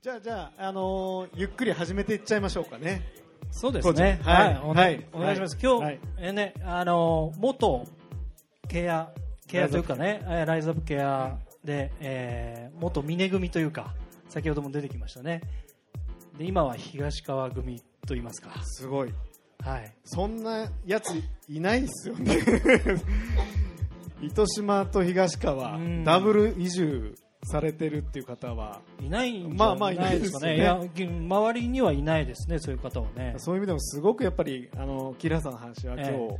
じゃあじゃあ、あのーゆっくり始めていっちゃいましょうかねそうですね。はいはい。お,、はいお願いします。はい今日、はいえーね、あのー、元ケア、ケアというかね、えーライズアップケアで、えー元峰組というか、先ほども出てきましたね。で、今は東川組と言いますか。すごいはい。そんなやついないっすよね 糸島と東川うんダブル移住されてるっていう方はいないんじまあまあゃないですかね。いないいや、周りにはいないですね、そういう方はね。そういう意味でもすごくやっぱりあのキラさんの話は今日、え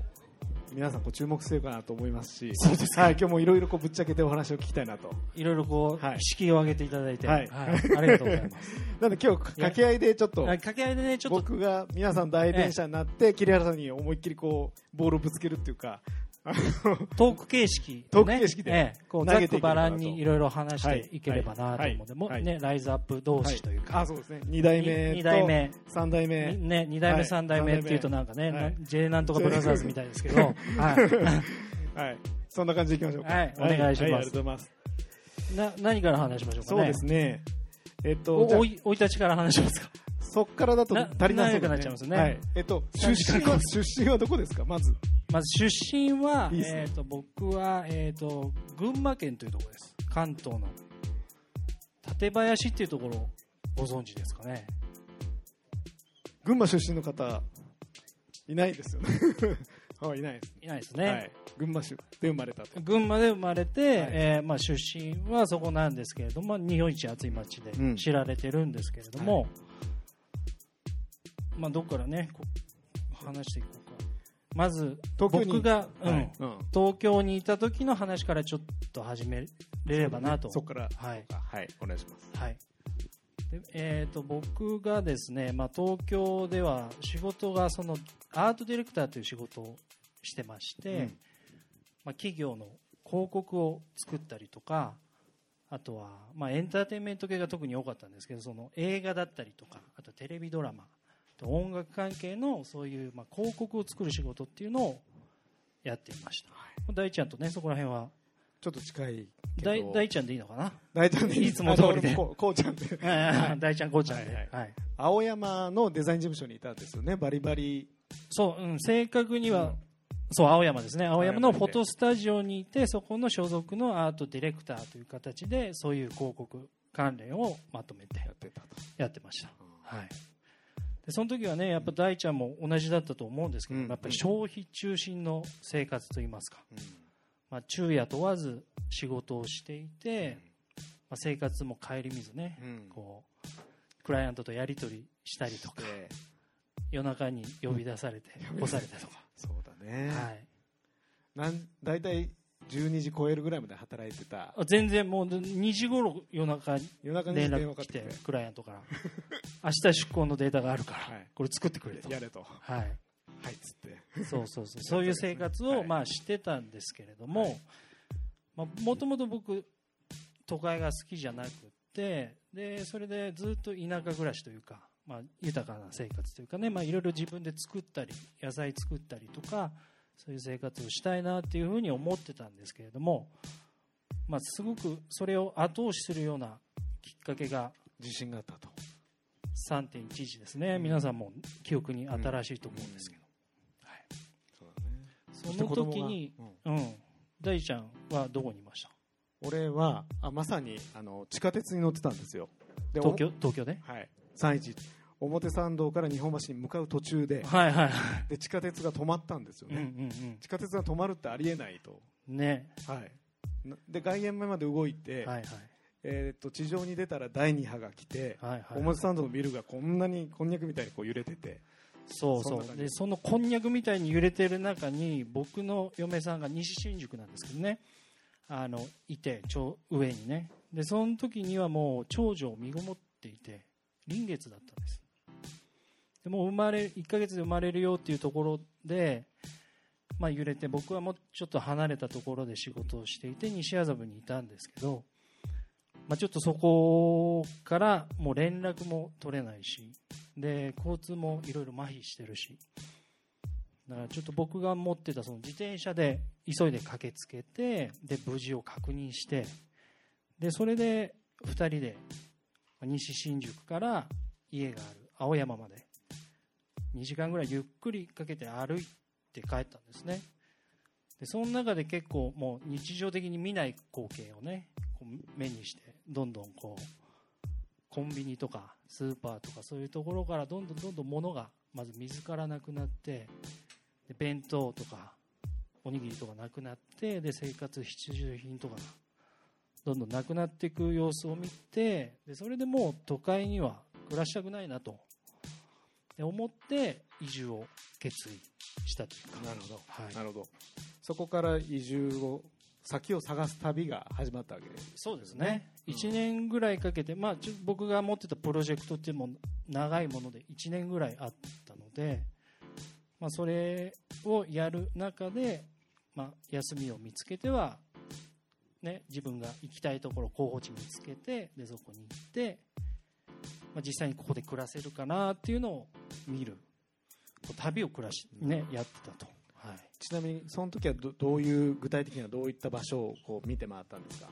皆さんこう注目してるかなと思いますしそうですはい、今日もいろいろこうぶっちゃけてお話を聞きたいなと。いろいろこう、はい。敷居を上げていただいて、ははい。い、ありがとうございます。なんで今日掛け合いでちょっとはい掛け合いでね、ちょっと、僕が皆さん代弁者になって桐原さんに思いっきりこうボールをぶつけるっていうかあの トーク形式、ね、トーク形式で。ええ。こうざってくばらんにいろいろ話していければなと思うので、もね、ライズアップ同士というか、あそうですね。2代目と二代目。3代目。にね、2代目、はい。3代目っていうとなんかね、はいな J なんとかブラザーズみたいですけど、はい、はい。そんな感じでいきましょうか。はい。お願いします。ます。な何から話しましょうかね。そうですね。えっとおおい生い立ちから話しますか。そっからだとな足りなそうなっちゃいますね。はい。えっと出身は出身はどこですか？まずまず出身はいいね。えっ、と僕はえっ、と群馬県というところです。関東の館林っていうところをご存知ですかね。群馬出身の方いないですよね。はいいないです。いないですね。はい。群馬市で生まれたと。群馬で生まれて、はい。えーまあ、出身はそこなんですけれども日本一暑い町でうん。知られてるんですけれども、まあ、どこからね話していこうかまず東京に。僕が、うん。はい。うん。東京にいた時の話からちょっと始めれればなと。そこから。はい。はい。お願いします。はい。でえー、と僕がですね、まあ、東京では仕事がそのアートディレクターという仕事をしてまして、うん。まあ、企業の広告を作ったりとかあとは、まあ、エンターテインメント系が特に多かったんですけどその映画だったりとかあとテレビドラマと音楽関係のそういう、まあ、広告を作る仕事っていうのをやっていました、大ちゃんとねそこら辺は。ちょっと近いけど。大大ちゃんでいいのかな？大ちゃんでいつも通りで。こうこうちゃんで。大ちゃんこうちゃんで、はいはい。青山のデザイン事務所にいたんですよね。バリバリ。そう、うん、正確には、そう青山ですね。青山のフォトスタジオにいてそこの所属のアートディレクターという形でそういう広告関連をまとめてやってたと。やってました、はい、でその時はねやっぱ大ちゃんも同じだったと思うんですけど、うん。やっぱり消費中心の生活といいますか、まあ、昼夜問わず仕事をしていて、まあ、生活も顧みずね、うん。こうクライアントとやり取りしたりとかで夜中に呼び出されて起こされたとか、そうだね。はい、なん大体12時超えるぐらいまで働いてた。あ全然もう2時頃夜中に夜中に連絡来てクライアントから。明日出向のデータがあるから、はい。これ作ってくれと、やれと。はい、はいっつって。そうそうそう。そういう生活を はい。まあしてたんですけれどももともと僕都会が好きじゃなくてでそれでずっと田舎暮らしというか、まあ、豊かな生活というかねまあいろいろ自分で作ったり野菜作ったりとかそういう生活をしたいなっていうふうに思ってたんですけれども、まあ、すごくそれを後押しするようなきっかけが自信があったと3.11ですね。皆さんも記憶に新しいと思うんですけど、はい、そうだね。その時にうん。うん、大ちゃんはどこにいました？俺はあまさにあの地下鉄に乗ってたんですよ。で東京東京で？おはい。311表参道から日本橋に向かう途中ではいはいはい。で地下鉄が止まったんですようんうね、ん。地下鉄が止まるってありえないと、うんね。はい、なで外苑前まで動いて、はいはい。えー、と地上に出たら第2波が来て、はいはい。表参道のビルがこんなにこんにゃくみたいにこう揺れてて。そうそう。でそのこんにゃくみたいに揺れてる中に僕の嫁さんが西新宿なんですけどね。あのいてちょ上にね。でその時にはもう長女を身ごもっていて臨月だったんですでもう生まれ1ヶ月で生まれるよっていうところで、まあ、揺れて僕はもうちょっと離れたところで仕事をしていて西麻布にいたんですけど、まあ、ちょっとそこからもう連絡も取れないしで交通もいろいろ麻痺してるしだからちょっと僕が持ってたその自転車で急いで駆けつけてで無事を確認してでそれで2人で西新宿から家がある青山まで2時間ぐらいゆっくりかけて歩いて帰ったんですね。でその中で結構もう日常的に見ない光景をねこう目にしてどんどんこうコンビニとかスーパーとかそういうところからどんどんどんどん物がまず水からなくなってで弁当とかおにぎりとかなくなってで生活必需品とかがどんどんなくなっていく様子を見てでそれでもう都会には暮らしたくないなと思って移住を決意したというか。なるほど、はい。なるほど。そこから移住を先を探す旅が始まったわけです。そうですね、うん1年ぐらいかけて、まあ、ちょ僕が持ってたプロジェクトっていうのも長いもので1年ぐらいあったので、まあ、それをやる中で、まあ、休みを見つけては、ね、自分が行きたいところ候補地見つけてでそこに行って、まあ、実際にここで暮らせるかなっていうのを見る旅を暮らし、ね、やってたと。はい。ちなみにその時はどどういう具体的にはどういった場所をこう見て回ったんですか？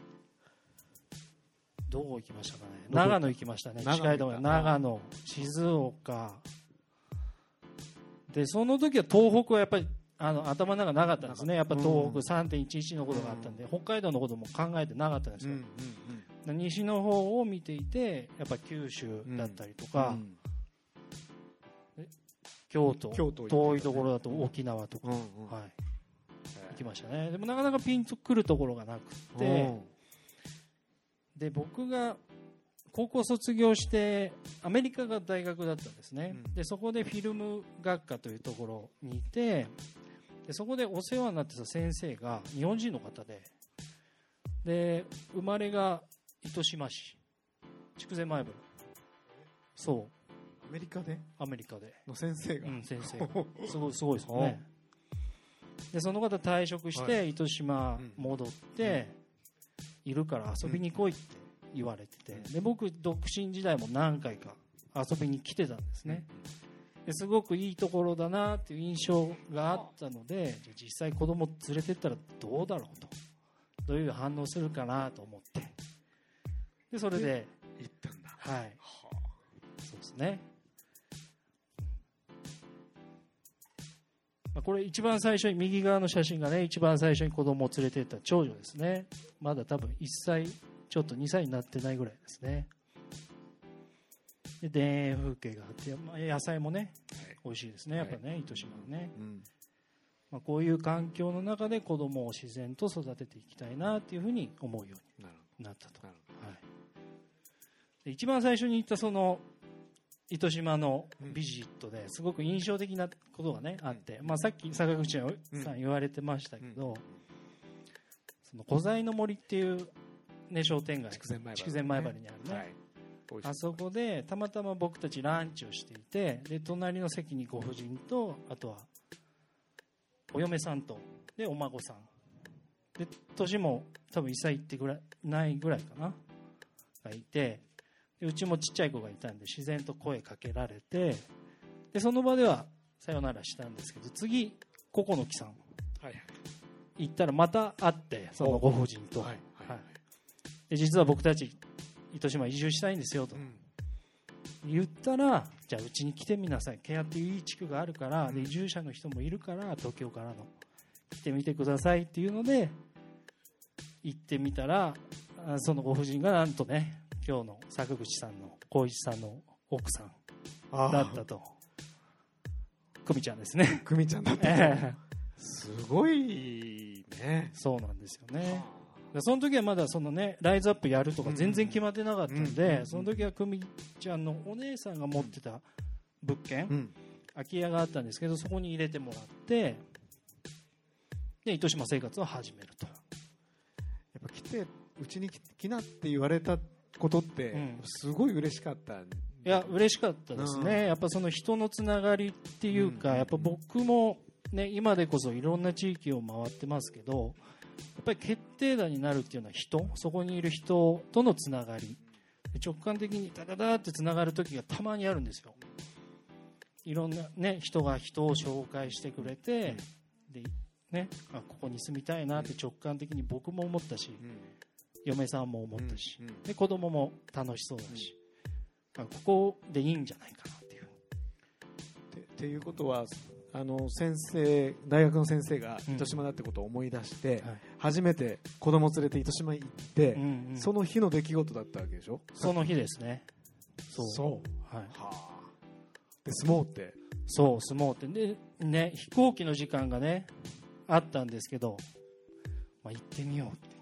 どこ行きましたかね？長野行きましたね。長野近いと長野静岡。でその時は東北はやっぱりあの頭の中なかったんですね。やっぱ東北3.11のことがあったんで、北海道のことも考えてなかったんですよ、で西の方を見ていてやっぱ九州だったりとか、うん。京都。遠いところだと沖縄とか、はい、行きましたね。でもなかなかピンとくるところがなくて、で僕が高校卒業してアメリカが大学だったんですね、うん。でそこでフィルム学科というところにいてでそこでお世話になってた先生が日本人の方でで生まれが糸島市。筑前前原。そう。アメリカで？アメリカで、の先生が、うん、先生が。すごいすごいですよね。でその方退職しはて糸島戻って、いるから遊びに来いって言われてて、で僕独身時代も何回か遊びに来てたんですね。ですごくいいところだなっていう印象があったので実際子供連れてったらどうだろうと。どういう反応するかなと思ってでそれで行ったんだ。はい。そうですね。まあこれ一番最初に右側の写真がね一番最初に子供を連れてった長女ですね。まだ多分1歳ちょっと2歳になってないぐらいですね。で田園風景があって、まあ、野菜もね美味しいですね。やっぱね、糸島はね、うん。まあ、こういう環境の中で子供を自然と育てていきたいなっていうふうに思うようになったと。ほどなるはい、で一番最初に行ったその糸島のビジットですごく印象的なことがねあって、まあ、さっき坂口さん言われてましたけど、その小材の森っていう、ね、商店街筑前前原にあるね、あそこでたまたま僕たちランチをしていてで隣の席にご婦人とあとはお嫁さんとでお孫さん。で年も多分1歳いってぐらいないぐらいかな。がいてでうちもちっちゃい子がいたんで自然と声かけられてでその場ではさよならしたんですけど次ココの木さんはい行ったらまた会ってそのご婦人と、はいはいはい。で実は僕たち糸島移住したいんですよと。うん。言ったらじゃあうちに来てみなさい。ケアっていういい地区があるからで移住者の人もいるから東京からの来てみてくださいっていうので行ってみたらあそのご婦人がなんとね今日の坂口さんの光一さんの奥さんあだったと。久美ちゃんですね。久美ちゃんだったええ。すごいね。そうなんですよね。でその時はまだそのねライズアップやるとか全然決まってなかったんでうんその時は久美ちゃんのお姉さんが持ってた物件、うん。空き家があったんですけどそこに入れてもらってで糸島生活を始めると。やっぱ来てうちに来来なって言われたことってうん。すごい嬉しかった、いや嬉しかったですね、うん。やっぱその人のつながりっていうか、うん。やっぱ僕も、ね、今でこそいろんな地域を回ってますけどやっぱり決定打になるっていうのは人そこにいる人とのつながり。で直感的にダダダってつながる時がたまにあるんですよ。いろんな、ね、人が人を紹介してくれて、でね、あここに住みたいなって直感的に僕も思ったし、うん嫁さんも思ったし、うんうん。で子供も楽しそうだし、あここでいいんじゃないかなっていう。てっていうことはあの先生大学の先生がうん。糸島だってことを思い出して、はい。初めて子供連れて糸島行って、うんうん。その日の出来事だったわけでしょ？その日ですね。そう。そう。はい、はあ。で相撲って？そう相撲って。で、ね、飛行機の時間がねあったんですけど、まあ、行ってみようって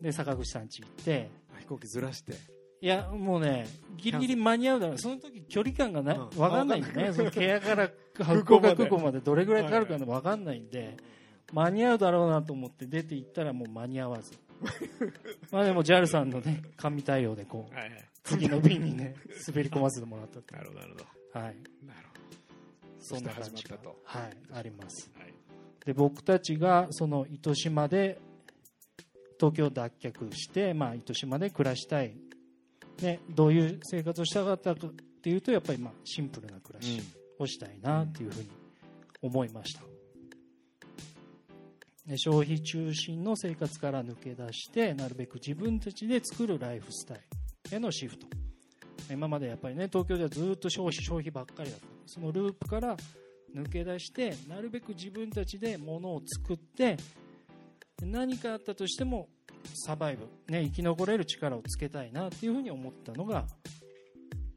で坂口さん家行って。飛行機ずらして。いやもうねギリギリ間に合うだろう。その時距離感がな、うん。分かんないんでわかんない。ねそのケアから空港まで福岡空港までどれぐらいかかるか分かんないんで。間に合うだろうなと思って出て行ったらもう間に合わず。まあでも JAL さんのね神対応でこうはいはい。次の便にね滑り込ませてもらったってなるほどなるほど。はい。なるほそんな感じがはいあります。どはい。で僕たちがその糸島で東京脱却して、まあ、糸島で暮らしたい、ね、どういう生活をしたかったかっていうとやっぱりまあシンプルな暮らしをしたいなっていうふうに思いました。で消費中心の生活から抜け出してなるべく自分たちで作るライフスタイルへのシフト。今までやっぱりね東京ではずっと消費消費ばっかりだった。そのループから抜け出してなるべく自分たちで物を作って何かあったとしてもサバイブ、ね、生き残れる力をつけたいなっていうふうに思ったのが、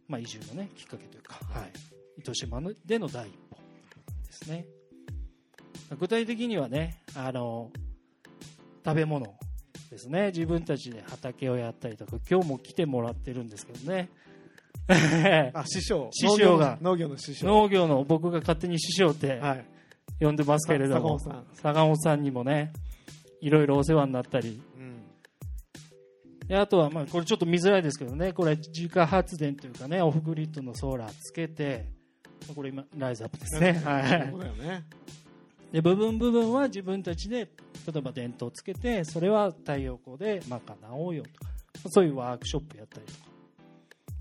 まあ、移住の、ね、きっかけというか、はい、糸島のでの第一歩ですね。具体的にはねあの食べ物ですね。自分たちで畑をやったりとか今日も来てもらってるんですけどね。あ師匠。師匠が。農業の農業の師匠。農業の僕が勝手に師匠ってはい。呼んでますけれども坂本さんにもねいろいろお世話になったり。うん。であとはまあこれちょっと見づらいですけどね。これ自家発電というかねオフグリッドのソーラーつけてこれ今ライズアップですね、はい、ね。で部分部分は自分たちで例えば電灯つけてそれは太陽光で賄おうよとかそういうワークショップやったりとか。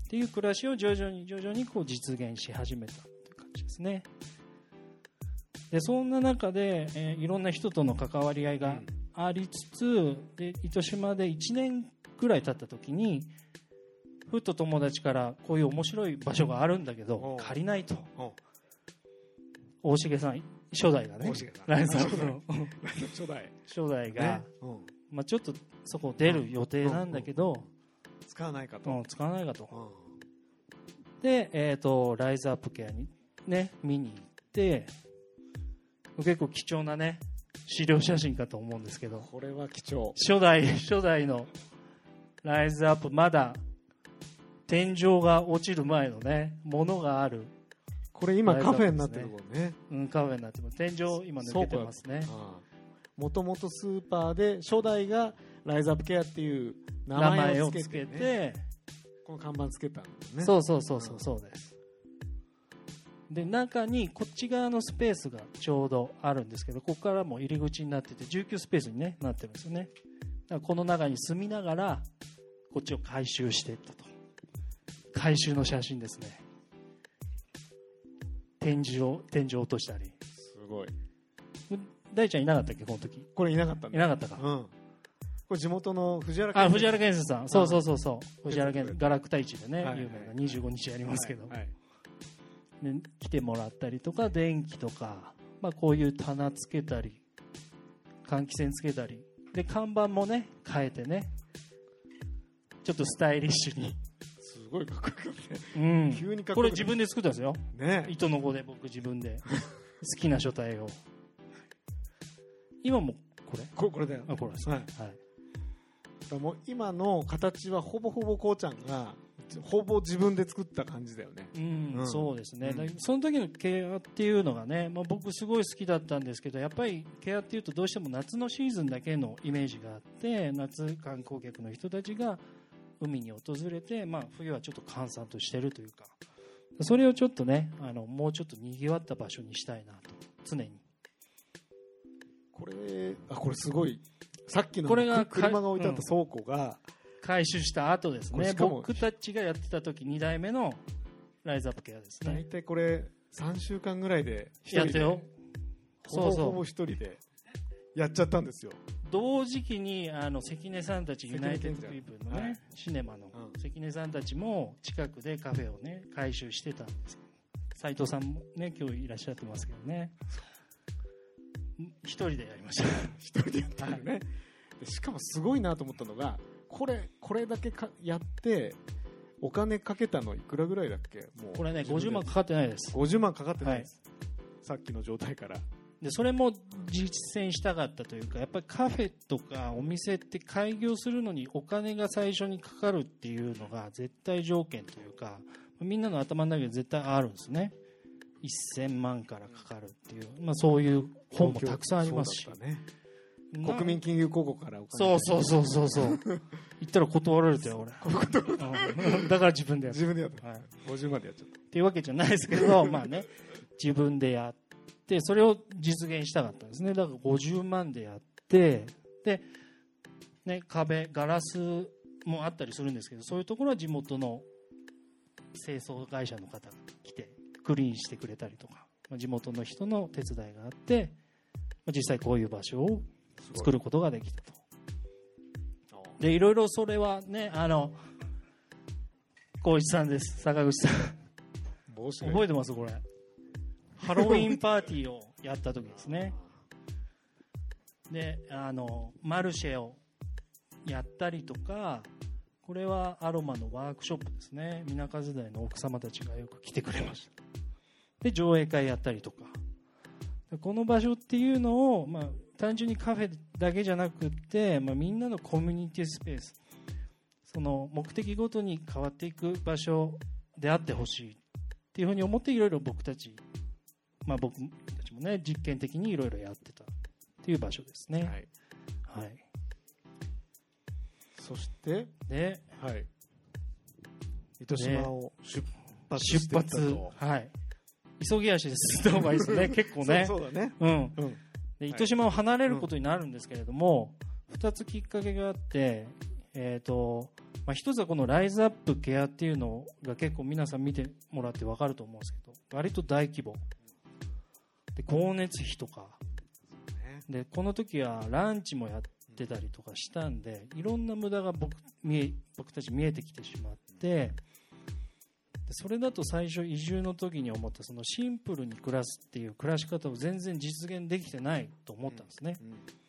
っていう暮らしを徐々に徐々にこう実現し始めたっていう感じですね。でそんな中で、えーいろんな人との関わり合いがありつつで糸島で1年ぐらい経った時にふっと友達からこういう面白い場所があるんだけど借りないと。お大重さん初代がね。大重さん。ライズアップの初代。初代が、まあ、ちょっとそこ出る予定なんだけど、使わないかと。うん使わないかと。うん。で、えー、とライズアップケアにね見に行って結構貴重なね資料写真かと思うんですけど。これは貴重。初代 初代のライズアップまだ天井が落ちる前のねものがある、これ今カフェになってるもんね。うん、カフェになってます。天井今抜けてますね。もともとスーパーで初代がライズアップケアっていう名名前前をつけをつけて,、てね、この看板つけたんだよね。そうそうそうそうそうですで中にこっち側のスペースがちょうどあるんですけどここからも入り口になってて19スペースに、ね、なってるんですよね。だからこの中に住みながらこっちを回収していったと。回収の写真ですね。天井を天井落としたり。すごい。大ちゃんいなかったっけこの時？これいなかったいなかったか。うん。これ地元の藤原あ藤原健健生さん。そうそうそうそう。藤原健生ガラクタ市でね、はい。有名な25日やりますけど、はい。はい。で来てもらったりとか電気とか、まあ、こういう棚つけたり換気扇つけたりで看板もね変えてねちょっとスタイリッシュに、すごいかっこよかったねうん、急にかっこよくこれ自分で作ったんですよ。ね。糸の子で僕自分で。好きな書体を。今もこれ？ここれだよ。あこれです。はい。ね、はい、だもう今の形はほぼほぼこうちゃんがほぼ自分で作った感じだよね。うんうん。そうですね、うん。だその時のケアっていうのがね、まあ、僕すごい好きだったんですけどやっぱりケアっていうとどうしても夏のシーズンだけのイメージがあって夏観光客の人たちが海に訪れて、まあ、冬はちょっと閑散としてるというかそれをちょっとねあのもうちょっとにぎわった場所にしたいなと常に。これあこれすごい。さっきのこれがく車が置いてあった倉庫が、回収した後ですね。僕たちがやってた時2代目のライズアップケアです大ね体これ3週間ぐらいで一人でやってよ。ほぼほぼそう。そう一人でやっちゃったんですよ。同時期にあの関根さんたちユナイテッドピープルのね、はい。シネマのうん。関根さんたちも近くでカフェをね改修してたんです。斉藤さんもね今日いらっしゃってますけどね。一人でやりました。一人でやったんね、でしかもすごいなと思ったのがこれこれだけかやってお金かけたのいくらぐらいだっけ？もうこれね自分で50万かかってないです。50万かかってないです、さっきの状態から。でそれも実践したかったというかやっぱりカフェとかお店って開業するのにお金が最初にかかるっていうのが絶対条件というかみんなの頭の中で絶対あるんですね。1000万からかかるっていう、まあ、そういう本もたくさんありますし。ね。な国民金融広告からお金そうそうそうそうそう。言ったら断られたよ俺。うん。だから自分でやった。自分でやった、はい。50万でやっちゃっっていうわけじゃないですけど まあね。自分でやってそれを実現したかったんですね。だから50万でやってで、ね、壁ガラスもあったりするんですけどそういうところは地元の清掃会社の方が来てクリーンしてくれたりとかまあ地元の人の手伝いがあってまあ実際こういう場所をた作ることができたと。でいろいろそれはねあの光一さんです。坂口さん。帽子が。覚えてます？これ。ハロウィンパーティーをやった時ですね。であのマルシェをやったりとかこれはアロマのワークショップですね。水中時代の奥様たちがよく来てくれました。で上映会やったりとか。でこの場所っていうのを、まあ、単純にカフェだけじゃなくって、まあ、みんなのコミュニティスペースその目的ごとに変わっていく場所であってほしいっていうふうに思っていろいろ僕たち、まあ、僕たちもね実験的にいろいろやってたっていう場所ですね。はい、はい、そしてではい。糸島を出発出発。と、はい、急ぎ足ですった方がいいですね 結構ね。そうそうだね。うん、うんで糸島を離れることになるんですけれども、2つきっかけがあって、えーとまあ、1つはこのライズアップケアっていうのが結構皆さん見てもらって分かると思うんですけど割と大規模。で光熱費とか。でこの時はランチもやってたりとかしたんでいろんな無駄が僕見え僕たち見えてきてしまってでそれだと最初移住の時に思ったそのシンプルに暮らすっていう暮らし方を全然実現できてないと思ったんですね。うん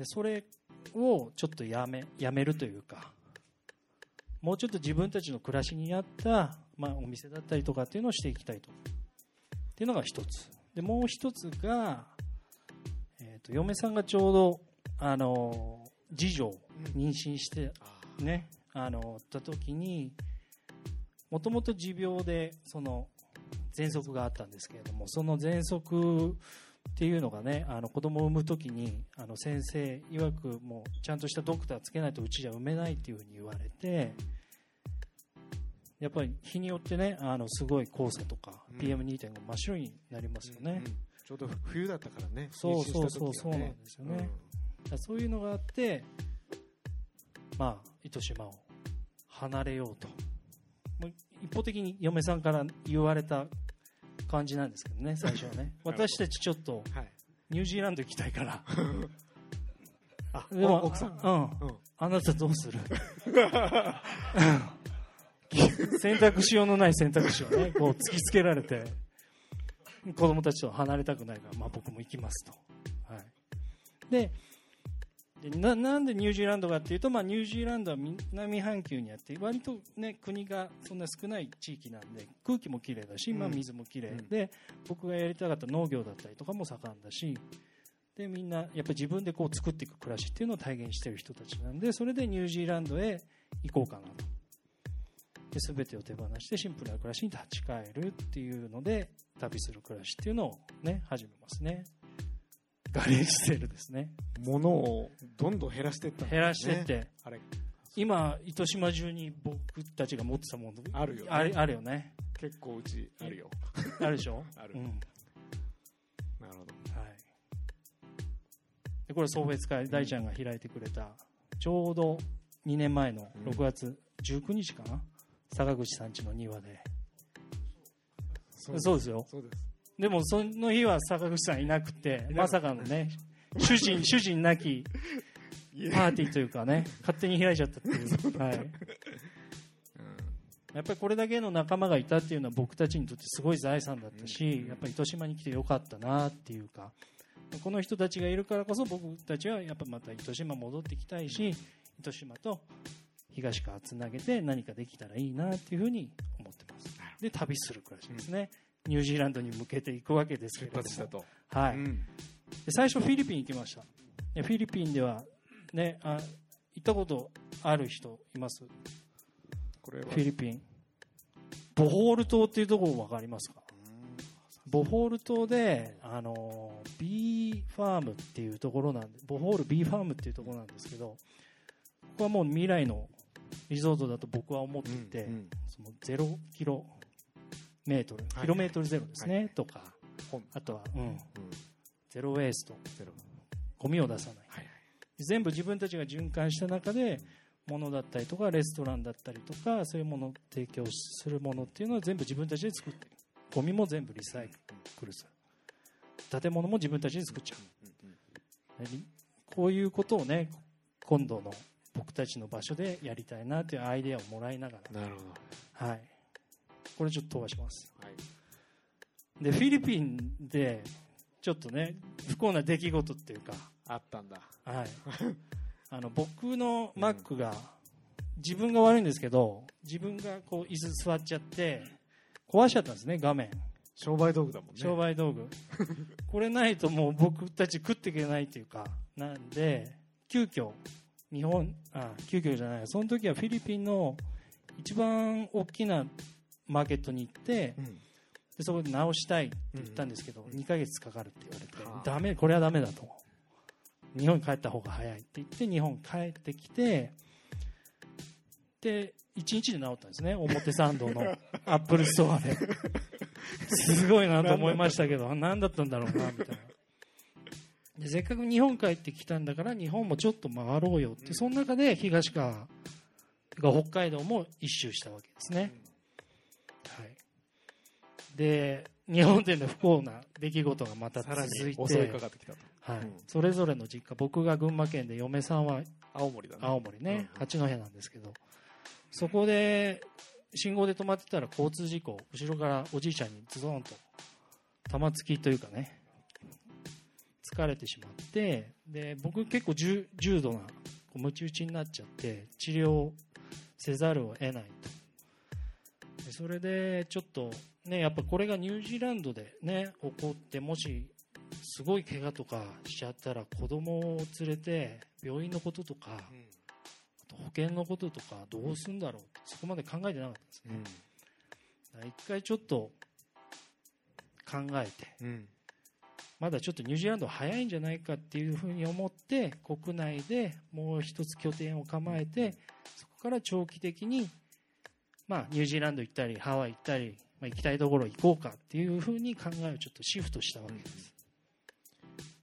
でそれをちょっとやめやめるというかもうちょっと自分たちの暮らしに合った、まあ、お店だったりとかっていうのをしていきたいと。っていうのが一つ。でもう一つが、えー、と嫁さんがちょうどあの次女を妊娠してあねあのった時にもともと持病でその喘息があったんですけれどもその喘息っていうのがねあの子供を産む時にあの先生曰くもうちゃんとしたドクターつけないとうちじゃ産めないっていうふうに言われてやっぱり日によってねあのすごい黄砂とかうん。PM2.5 真っ白になりますよね、うんちょうど冬だったからねそうそうそうそうなんですよね。だからそういうのがあって、まあ、糸島を離れようと。もう一方的に嫁さんから言われた感じなんですけどね、最初はね。私たちちょっとニュージーランド行きたいから。あでも、奥さんうん。うんあなたどうする？選択しようのない選択肢をね、こう突きつけられて、子供たちと離れたくないから、まあ僕も行きますと。はい。で、でななんでニュージーランドかっていうと、まあ、ニュージーランドは南半球にあって割と、ね、国がそんな少ない地域なんで空気もきれいだし、まあ、うん水もきれいうん。で僕がやりたかった農業だったりとかも盛んだしでみんなやっぱり自分でこう作っていく暮らしっていうのを体現している人たちなんでそれでニュージーランドへ行こうかなと。で全てを手放してシンプルな暮らしに立ち返るっていうので旅する暮らしっていうのを、ね、始めますねガレージセールですね。物をどんどん減らしていったんだ減らしてって、あれ。今糸島中に僕たちが持ってたもの。あるよね。あるあるよね。結構うちあるよ。あるでしょ？ある。うん。なるほど。はい、でこれ送別会大ちゃんが開いてくれたちょうど2年前のうん。6月19日かな、坂口さん家の庭で。そう。そうですよ。そうですでもその日は坂口さんいなくてまさかのね主人 主人なきパーティーというかね勝手に開いちゃったっていう、はい、やっぱりこれだけの仲間がいたっていうのは僕たちにとってすごい財産だったし、やっぱり糸島に来てよかったなっていうかこの人たちがいるからこそ僕たちはやっぱまた糸島戻ってきたいし糸島と東川つなげて何かできたらいいなっていうふうに思ってますで旅する暮らしですね、ニュージーランドに向けていくわけですけれども。はい、うん。で最初フィリピン行きました。でフィリピンではねあ行ったことある人います？これは。フィリピン。ボホール島っていうところ分かりますか？ボホール島であの B ファームっていうところなんでボホール B ファームっていうところなんですけどここはもう未来のリゾートだと僕は思っていて、うんうん。そのゼロキロメートル、はい。キロメートルゼロですね、とか。本。あとは、うん、うん。ゼロウェイストゼロ。ゴミを出さない、はい全部自分たちが循環した中で物だったりとかレストランだったりとかそういうものを提供するものっていうのは全部自分たちで作ってる。ゴミも全部リサイクルする。建物も自分たちで作っちゃう。でこういうことをね今度の僕たちの場所でやりたいなというアイデアをもらいながなるほど。ら、はい、これちょっと飛ばしますはい。でフィリピンでちょっとね不幸な出来事っていうかあったんだ。はい、あの僕の Mac が自分が悪いんですけど自分がこう椅子座っちゃって壊しちゃったんですね画面商売道具だもんね。商売道具 これないともう僕たち食っていけないっていうかなんで急遽日本あ急遽じゃないその時はフィリピンの一番大きなマーケットに行ってうん。でそこで直したいって言ったんですけど、2ヶ月かかるって言われて、はあ。ダメこれはダメだと。日本に帰った方が早いって言って日本帰ってきてで1日で治ったんですね。表参道の アップルストアで。すごいなと思いましたけど何だったんだろうなみたいな。でせっかく日本帰ってきたんだから日本もちょっと回ろうよってその中で東川てか北海道も一周したわけですね、はい、で日本での不幸な出来事がまた続いてに襲いかかってきたと。はい。うん。それぞれの実家僕が群馬県で嫁さんは青森だね。青森ね、うん八戸なんですけどそこで信号で止まってたら交通事故後ろからおじいちゃんにズドンと玉突きというかね疲れてしまってで僕結構重重度なこうムチ打ちになっちゃって治療せざるを得ないと。でそれでちょっとねやっぱこれがニュージーランドでね起こってもしすごい怪我とかしちゃったら子供を連れて病院のこととかうん。あと保険のこととかどうすんだろうってそこまで考えてなかったんですねうん。だから一回ちょっと考えてうん。まだちょっとニュージーランドは早いんじゃないかっていうふうに思って国内でもう一つ拠点を構えてそこから長期的に、まあ、ニュージーランド行ったりハワイ行ったり、まあ、行きたいところ行こうかっていうふうに考えをちょっとシフトしたわけです、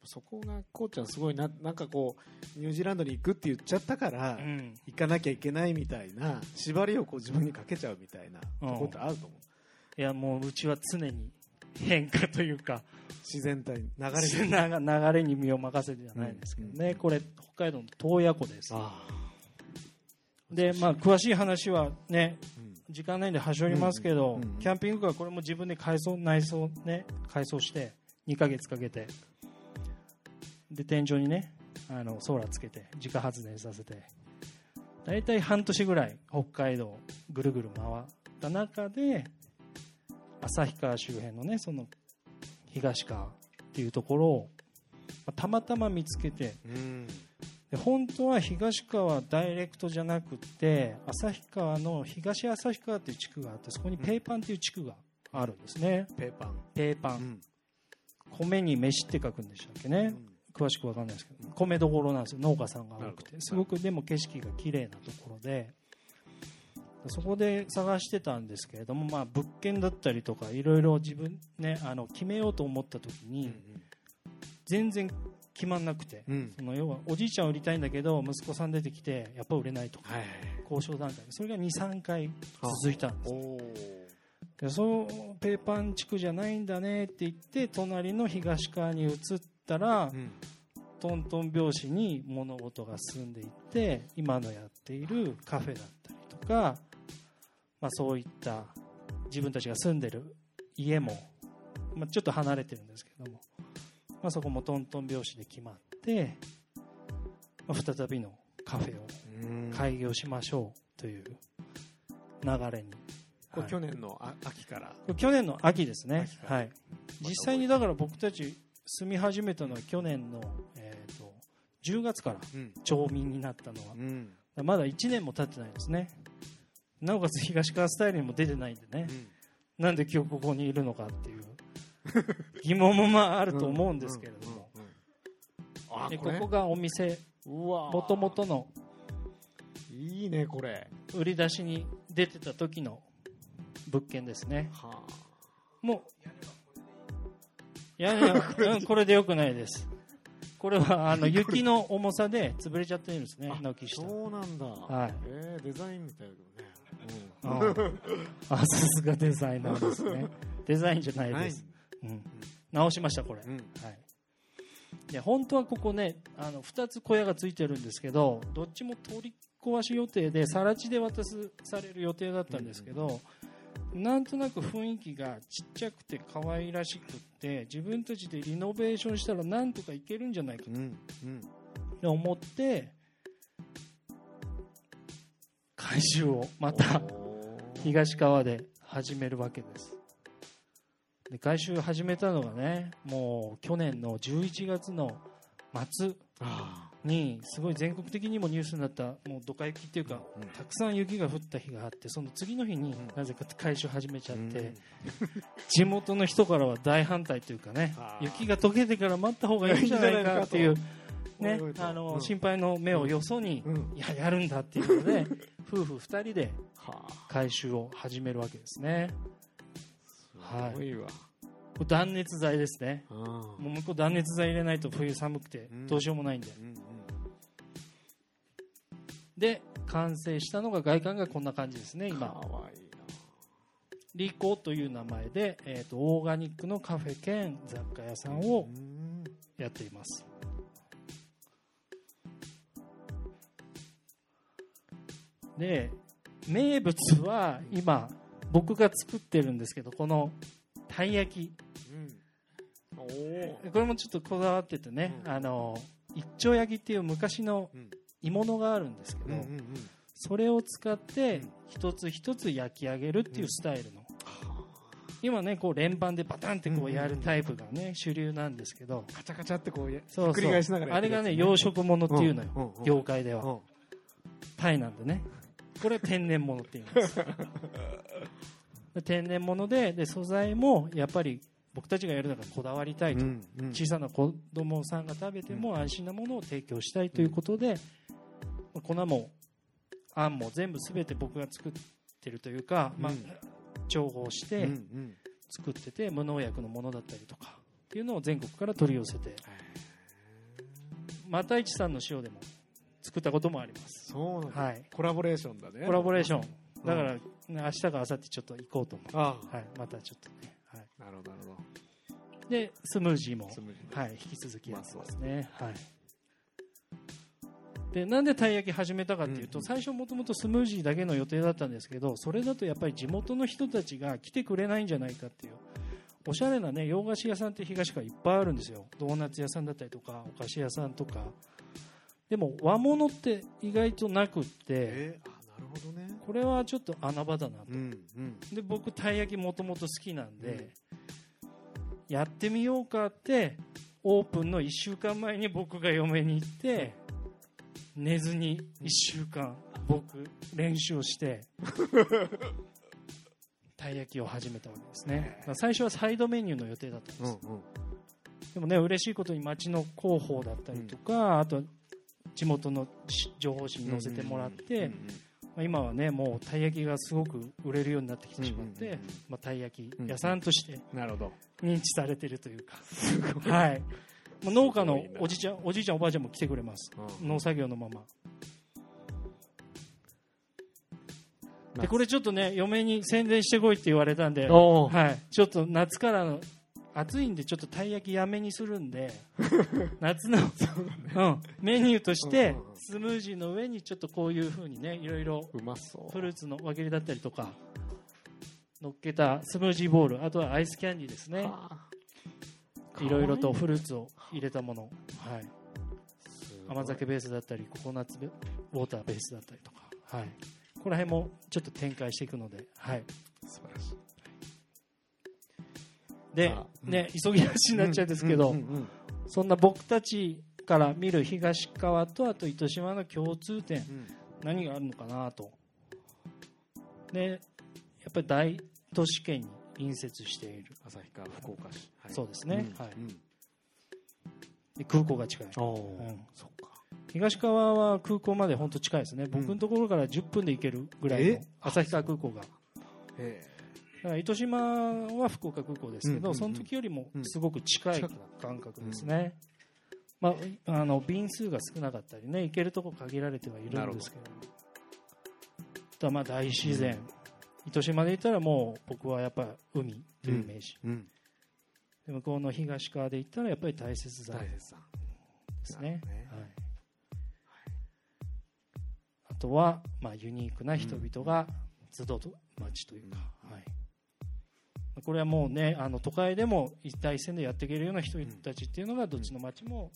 そこが、こうちゃんすごいな、なんかこう、ニュージーランドに行くって言っちゃったから、うん。行かなきゃいけないみたいな、縛りをこう自分にかけちゃうみたいなとこってあると思う。いやもううちは常に変化というか自然体に、流れ流に。れ流れに身を任せてじゃないですけどね、これ北海道の洞爺湖です。あでまあ詳しい話はね時間ないんで端折りますけど、うんうんうんキャンピングカーこれも自分で改装内装ね改装して2ヶ月かけて。で天井にねあのソーラーつけて自家発電させて。大体半年ぐらい北海道ぐるぐる回った中で旭川周辺のねその東川っていうところをまあたまたま見つけて。うん。で本当は東川ダイレクトじゃなくて旭川の東旭川っていう地区があってそこにペーパンっていう地区があるんですね、ペーパン。ペーパン、ん。米に飯って書くんでしたっけね、詳しく分かんないですけど。米どころなんですよ。農家さんが多くて。すごくでも景色が綺麗なところで。そこで探してたんですけれども、まあ、物件だったりとかいろいろ自分ねあの決めようと思った時に全然決まんなくて、うん。その要はおじいちゃん売りたいんだけど息子さん出てきてやっぱ売れないとかはい。交渉段階それが23回続いたんです。でそうペーパン地区じゃないんだねって言って隣の東側に移ったら、うんトントン拍子に物事が進んでいって今のやっているカフェだったりとか、まあ、そういった自分たちが住んでる家も、まあ、ちょっと離れてるんですけども、まあ、そこもトントン拍子で決まって、まあ、再びのカフェをうん。開業しましょうという流れに、はい。去年のあ秋から。去年の秋ですね。はい、実際にだから僕たち住み始めたのは去年の、えー、と10月からうん。町民になったのは。うん。まだ1年も経ってないですね。なおかつ東川スタイルにも出てないんでね、なんで今日ここにいるのかっていう 疑問もまああると思うんですけれども、うんうんうんあでこれ？ここがお店もともとの。いいねこれ。売り出しに出てた時の物件ですね。はもう屋根 はうんこれでよくないです。これはあの雪の重さで潰れちゃってるんですねあ軒下。そうなんだ。はい。えーデザインみたいだけどね。あ。あさすがデザイナーですね。デザインじゃないです、うん、直しましたこれ、うん。はい。で本当はここねあの2つ小屋がついてるんですけどどっちも取り壊し予定で更地で渡すされる予定だったんですけど、なんとなく雰囲気がちっちゃくて可愛らしくって自分たちでリノベーションしたらなんとかいけるんじゃないかうんうん。と思って改修をまた東川で始めるわけですで改修始めたのがねもう去年の11月の末あにすごい全国的にもニュースになったもうドカ雪っていうかうん。たくさん雪が降った日があってその次の日になぜか改修始めちゃーって、地元の人からは大反対というかね雪が溶けてから待った方がいいんじゃないかっていう ねあのうん。心配の目をよそにうん。いややるんだっていうので 夫婦2人ではあ。改修を始めるわけですねすごいわ。これ断熱材ですね。うんもう向こう断熱材入れないと冬寒くてうん。どうしようもないんで、うんで完成したのが外観がこんな感じですねうんか今わいいリコという名前で、えー、とオーガニックのカフェ兼雑貨屋さんなをうん。やっています。で名物は今僕が作ってるんですけどこのたい焼き。うん。これもちょっとこだわっててね、うん。あの一丁焼きっていう昔のうん。鋳物があるんですけど、うんうんうん。それを使って一つ一つ焼き上げるっていうスタイルの、今ねこう連番でバタンってこうやるタイプがね主流なんですけどカチャカチャってこうやそうひっくり返しながらあれがねや養殖物っていうのよ、業界では、うん。タイなんでねこれ天然物って言います。で 天然物でで素材もやっぱり僕たちがやるのがこだわりたいと、うんうん。小さな子供さんが食べても安心なものを提供したいということで、粉もあんも全部全て僕が作ってるというか、まあうん調合しうんてうん。作ってて無農薬のものだったりとかっていうのを全国から取り寄せて。又市さんの塩でも作ったこともあります。そうなんだ。はい。コラボレーションだね。コラボレーション。うん。だから、ね、明日か明後日ちょっと行こうと思う、あはい、またちょっとね、はい、あなるほどなるほど。でスムージーもはい、引き続きやってますね。はい。でなんでたい焼き始めたかっていうと、うん最初もともとスムージーだけの予定だったんですけどそれだとやっぱり地元の人たちが来てくれないんじゃないかっていうおしゃれなね洋菓子屋さんって東川いっぱいあるんですよ。ドーナツ屋さんだったりとかお菓子屋さんとかでも和物って意外となくってえーあなるほどね。これはちょっと穴場だなと。うんうん。で僕たい焼きもともと好きなんで、やってみようかってオープンの1週間前に僕が嫁に行って寝ずに1週間僕練習をして たい焼きを始めたわけですね。最初はサイドメニューの予定だったんです、うんうん。でもね嬉しいことに町の広報だったりとか、あと地元のし情報誌に載せてもらって、うんまあ、今はねもうたい焼きがすごく売れるようになってきてしまって、まあ、たい焼き屋さんとして認知されてるというか、はい、もう農家のおじちゃんおじいちゃんおばあちゃんも来てくれます。うん。農作業のまま。でこれちょっとね嫁に宣伝してこいって言われたんで、はい、ちょっと夏からの暑いんでちょっとたい焼きやめにするんで 夏の、うん、メニューとしてスムージーの上にちょっとこういう風にねいろいろフルーツの輪切りだったりとか乗っけたスムージーボールあとはアイスキャンディーですね。はあ。いろいろとフルーツを入れたもの、はい、甘酒ベースだったりココナッツベウォーターベースだったりとか、はい、ここら辺もちょっと展開していくので、はい、素晴らしいでね、急ぎ足になっちゃうんですけど、そんな僕たちから見る東川とあと糸島の共通点うん。何があるのかなと。でやっぱり大都市圏に隣接している。旭川福岡市。はい。そうですね。はい。空港が近い。おー。うん。そっか。東川は空港まで本当近いですね、僕のところから10分で行けるぐらいのえ？旭川空港が。だへから糸島は福岡空港ですけど、その時よりもすごく近い感覚ですね、まあ、あの便数が少なかったりね行けるとこ限られてはいるんですけどあとはまあ大自然、糸島で言ったらもう僕はやっぱり海というイメージ、向こうの東川で言ったらやっぱり大雪山ですね。はい、あとは、まあ、ユニークな人々が集う街というか、はい、これはもうねあの都会でも一対一線でやっていけるような人たちっていうのがどっちの街も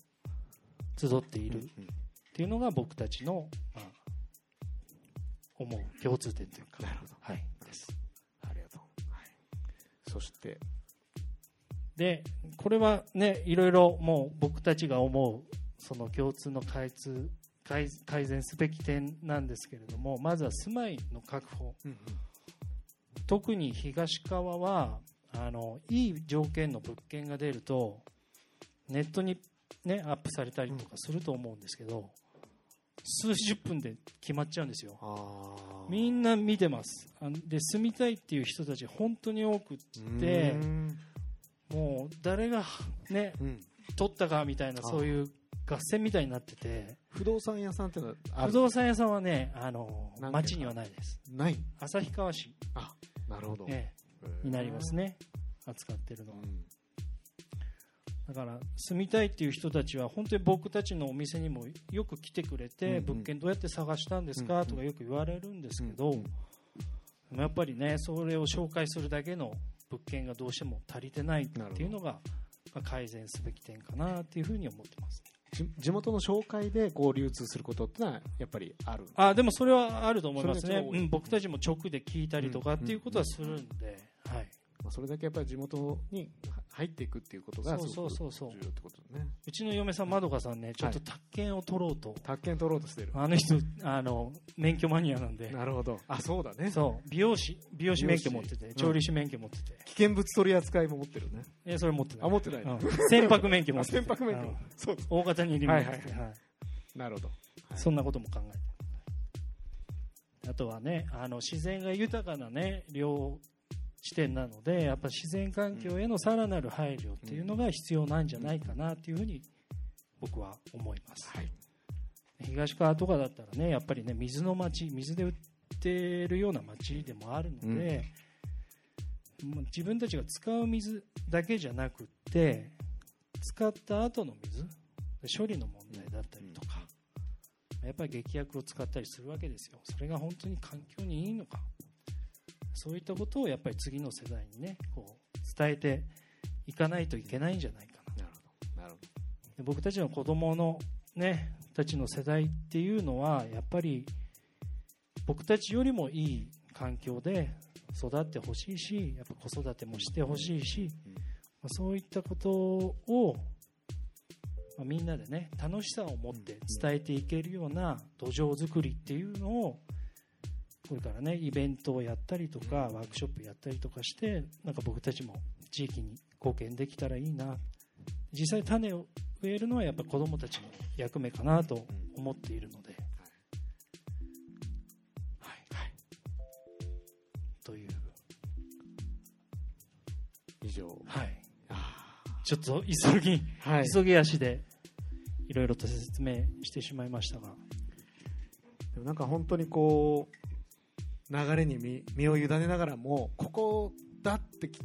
集っているっうんていうのが僕たちの、まあ、思う共通点というか、なるほど。はい、です。ありがとう。はい。そして。でこれはねいろいろもう僕たちが思うその共通の改通改改善すべき点なんですけれどもまずは住まいの確保。うん特に東川はあのいい条件の物件が出るとネットに、ね、アップされたりとかすると思うんですけど、数十分で決まっちゃうんですよ。みんな見てます。で住みたいっていう人たち本当に多くってうん。もう誰がねうん。取ったかみたいなあそういう合戦みたいになってて不動産屋さんってのはあ不る動産屋さんはねあの町にはないです。ない。旭川市、あなるほど。ええ。になりますね。扱ってるのは。うん。だから住みたいっていう人たちは本当に僕たちのお店にもよく来てくれて、うんうん。物件どうやって探したんですか、とかよく言われるんですけど、うんうん。でもやっぱりねそれを紹介するだけの物件がどうしても足りてないっていうのが、まあ改善すべき点かなっていうふうに思ってますじ地元の紹介でこう流通することってのはやっぱりあるあでもそれはあると思いますね。うん、僕たちも直で聞いたりとかっていうことはするんで、はい、まあそれだけやっぱり地元に入っていくっていうことがそうすごく重そう。そうそう要ってことだね。うちの嫁さんまどかさんねちょっと宅建を取ろうと、宅建取ろうとしてる。あの人あの免許マニアなんで。なるほど。あそうだね。そう。美容師美容師免許持ってて調理師免許持ってて、危険物取り扱いも持ってるね。えそれ持ってない。あ持ってないうん。船舶免許持あってて。船舶免許。うん。そう。だ大型に入り持って。て、はいはい。はい。なるほど。はい。そんなことも考えて。あとはねあの自然が豊かなね両地点なのでやっぱ自然環境へのさらなる配慮っていうのが必要なんじゃないかなっていうふうに僕は思います、はい。東川とかだったらねやっぱりね水の町水で売ってるような町でもあるので、もう自分たちが使う水だけじゃなくって使った後の水処理の問題だったりとか、やっぱり劇薬を使ったりするわけですよ。それが本当に環境にいいのかそういったことをやっぱり次の世代にねこう伝えていかないといけないんじゃないかな。なるほどなるほで僕たちの子供のねたちの世代っていうのはやっぱり僕たちよりもいい環境で育ってほしいしやっぱ子育てもしてほしいし、うん。まあそういったことを、まあみんなでね楽しさを持って伝えていけるような土壌作りっていうのをこれからねイベントをやったりとかワークショップやったりとかしてなんか僕たちも地域に貢献できたらいいな。実際種を植えるのはやっぱ子どもたちの役目かなと思っているので、はい。はい、という、ど以上。はい、あちょっと急ぎ、ーはい。急ぎ足でいろいろと説明してしまいましたが、でもなんか本当にこう流れに身身を委ねながらもここだってき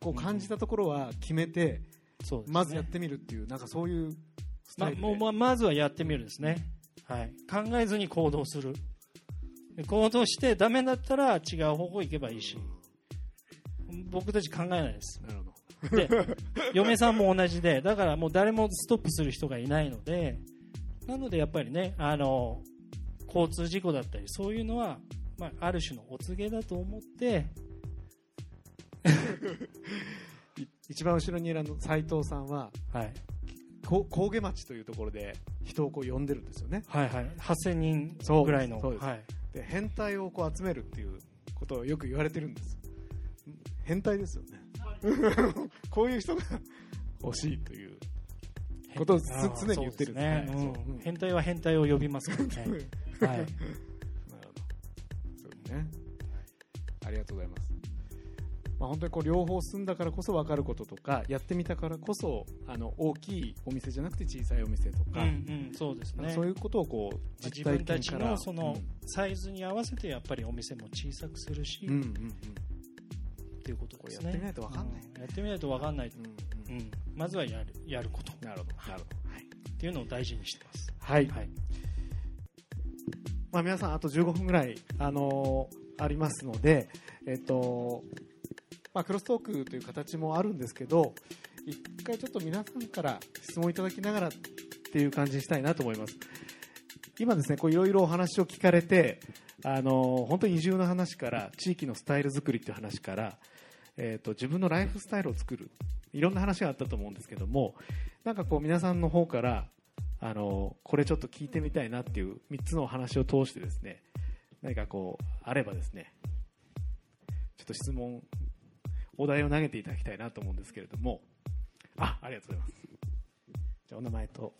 こう感じたところは決めて、そうですね。まずやってみるっていうなんかそういうスタまイルで、もうままずはやってみるですね、はい、考えずに行動する。で行動してダメだったら違う方向行けばいいし。僕たち考えないです。なるほど。で嫁さんも同じでだからもう誰もストップする人がいないのでなのでやっぱりねあの交通事故だったりそういうのは、まあ、ある種のお告げだと思ってい 一番後ろにいるあの斉藤さんははい。こ高下町というところで人をこう呼んでるんですよね。はいはい、8000人ぐらいの。はい、で変態をこう集めるっていうことをよく言われてるんです。変態ですよね。こういう人が欲しいということを常に言ってるんですね。変態は変態を呼びますからね。はいなるほどそうですねありがとうございます。まあ、本当にこう両方済んだからこそ分かることとかやってみたからこそあの大きいお店じゃなくて小さいお店とか、うんうん、そうですね。そういうことをこうまあ実体自分たち験からのそのサイズに合わせてやっぱりお店も小さくするし、うんうんうん。ていうことですね。やってみないとわかんないうん。やってみないと分かんない、うんうん。うん、まずはやるやること。なるほどなるほど。はい、っていうのを大事にしてます。はい。はいまあ、皆さんあと15分ぐらい、あのーありますので、えっとまあ、クロストークという形もあるんですけど一回ちょっと皆さんから質問いただきながらっていう感じにしたいなと思います。今ですねいろいろお話を聞かれて、あのー本当に移住の話から地域のスタイル作りっていう話から、えっと自分のライフスタイルを作る。いろんな話があったと思うんですけどもなんかこう皆さんの方からあのこれちょっと聞いてみたいなっていう3つのお話を通してですね何かこうあればですねちょっと質問お題を投げていただきたいなと思うんですけれどもあありがとうございます。じゃあお名前と。はい。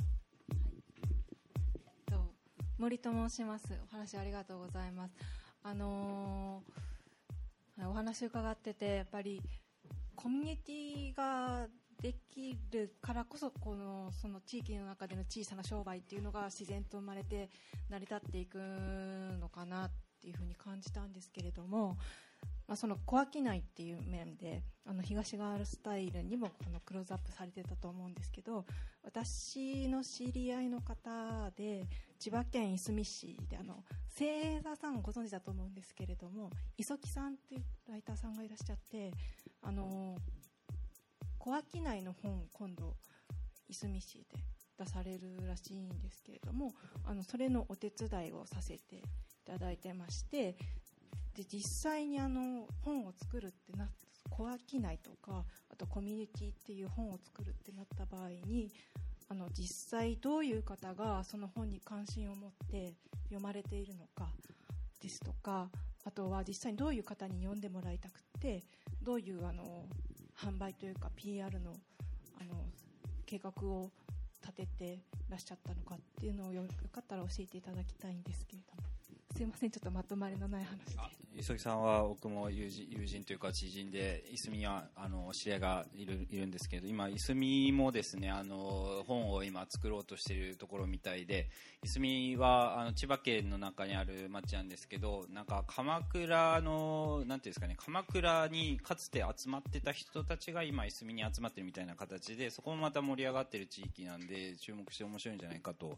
えっと森と申します。お話ありがとうございます。あのーお話伺っててやっぱりコミュニティができるからこそこのその地域の中での小さな商売っていうのが自然と生まれて成り立っていくのかなっていうふうに感じたんですけれども、まあ、その小商いっていう面であの東側スタイルにもこのクローズアップされてたと思うんですけど私の知り合いの方で千葉県いすみ市であの星座さんご存知だと思うんですけれども磯木さんっていうライターさんがいらっしゃってあの小商いの本今度いすみ市で出されるらしいんですけれどもあのそれのお手伝いをさせていただいてましてで実際にあの本を作るってな小商いとかあとコミュニティっていう本を作るってなった場合にあの実際どういう方がその本に関心を持って読まれているのかですとかあとは実際にどういう方に読んでもらいたくってどういうあの販売というか PR のあの計画を立ててらっしゃったのかっていうのをよかったら教えていただきたいんですけれども。すいませんちょっとまとまりのない話で。磯木さんは僕も友人友人というか知人でいすみはあの知り合いがいるいるんですけど今いすみもですねあの本を今作ろうとしているところみたいでいすみはあの千葉県の中にある町なんですけどなんか鎌倉のなんていうんですかね鎌倉にかつて集まってた人たちが今いすみに集まってるみたいな形でそこもまた盛り上がってる地域なんで注目して面白いんじゃないかと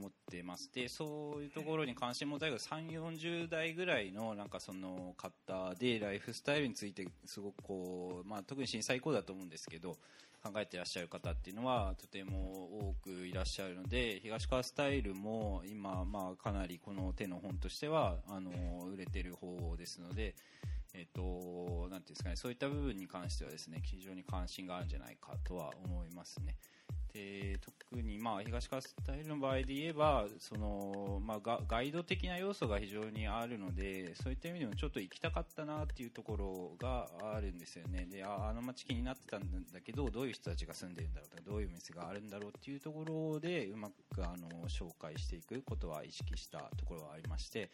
思ってますでそういうところに関心持たれる3 4 0代ぐらいのなんかその方でライフスタイルについてすごくこう、まあ、特に震災以降だと思うんですけど考えていらっしゃる方っていうのはとても多くいらっしゃるので東川スタイルも今、まあ、かなりこの手の本としてはあの売れてる方ですので。えっと、なんていうんですかね、そういった部分に関してはですね、非常に関心があるんじゃないかとは思いますね。で特にまあ東川スタイルの場合で言えばその、まあ、ガイド的な要素が非常にあるのでそういった意味でもちょっと行きたかったなっていうところがあるんですよね。でああの街気になってたんだけどどういう人たちが住んでるんだろうとかどういう店があるんだろうっていうところでうまくあの紹介していくことは意識したところはありまして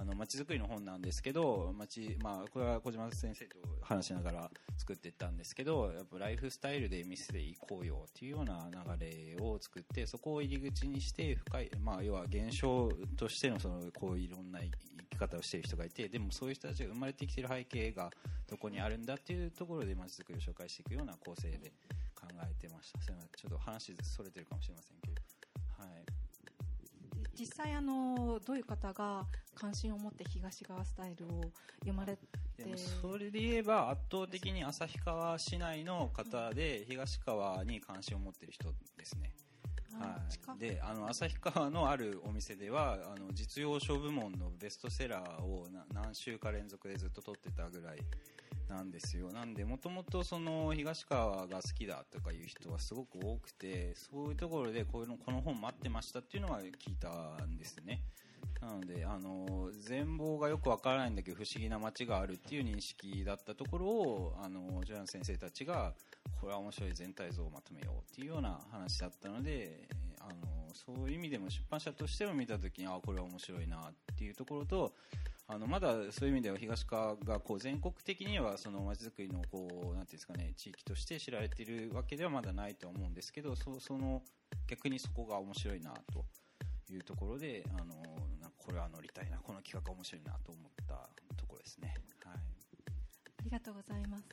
あの街づくりの本なんですけど街、まあ、これは小島先生と話しながら作っていったんですけどやっぱライフスタイルで店で行こうよっていうような流れを作ってそこを入り口にして深い、まあ、要は現象としてのそのこういろんな生き方をしている人がいてでもそういう人たちが生まれてきている背景がどこにあるんだっていうところで街づくりを紹介していくような構成で考えてました。すいません。ちょっと話それてるかもしれませんけど。はい。実際あのどういう方が関心を持って東側スタイルを読まれて？それで言えば圧倒的に旭川市内の方で東川に関心を持っている人ですね。はい、であの旭川のあるお店ではあの実用書部門のベストセラーを何週か連続でずっと取ってたぐらいなんですよ。なんでもともとその東川が好きだとかいう人はすごく多くてそういうところでこういうのこの本待ってましたっていうのは聞いたんですね。なのであの全貌がよくわからないんだけど不思議な街があるっていう認識だったところをあのジョアン先生たちがこれは面白い全体像をまとめようっていうような話だったのであのそういう意味でも出版社としても見た時にあこれは面白いなっていうところとあのまだそういう意味では東川がこう全国的にはその街づくりのこうなんていうんですかね地域として知られているわけではまだないと思うんですけどそその逆にそこが面白いなというところであのこれは乗りたいなこの企画面白いなと思ったところですね。はい、ありがとうございます。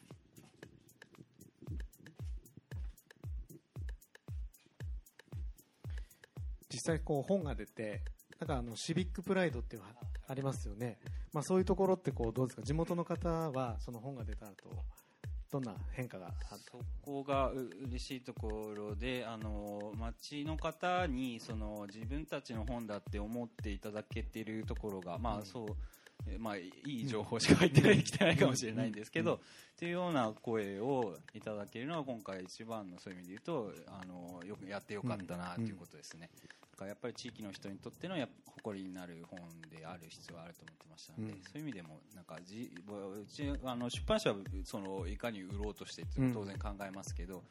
実際こう本が出てなんかあのシビックプライドっていうのがありますよね、まあ、そういうところってこうどうですか？地元の方はその本が出た後どんな変化が？そこが嬉しいところであの町の方にその自分たちの本だって思っていただけているところが、まあそうまあ、いい情報しか入ってきてないかもしれないんですけど、っていうような声をいただけるのは今回一番のそういう意味で言うとあのよくやってよかったなということですね。やっぱり地域の人にとってのや誇りになる本である必要があると思ってましたので、うん、そういう意味でもなんかじうちあの出版社はそのいかに売ろうとしてって当然考えますけど、うん、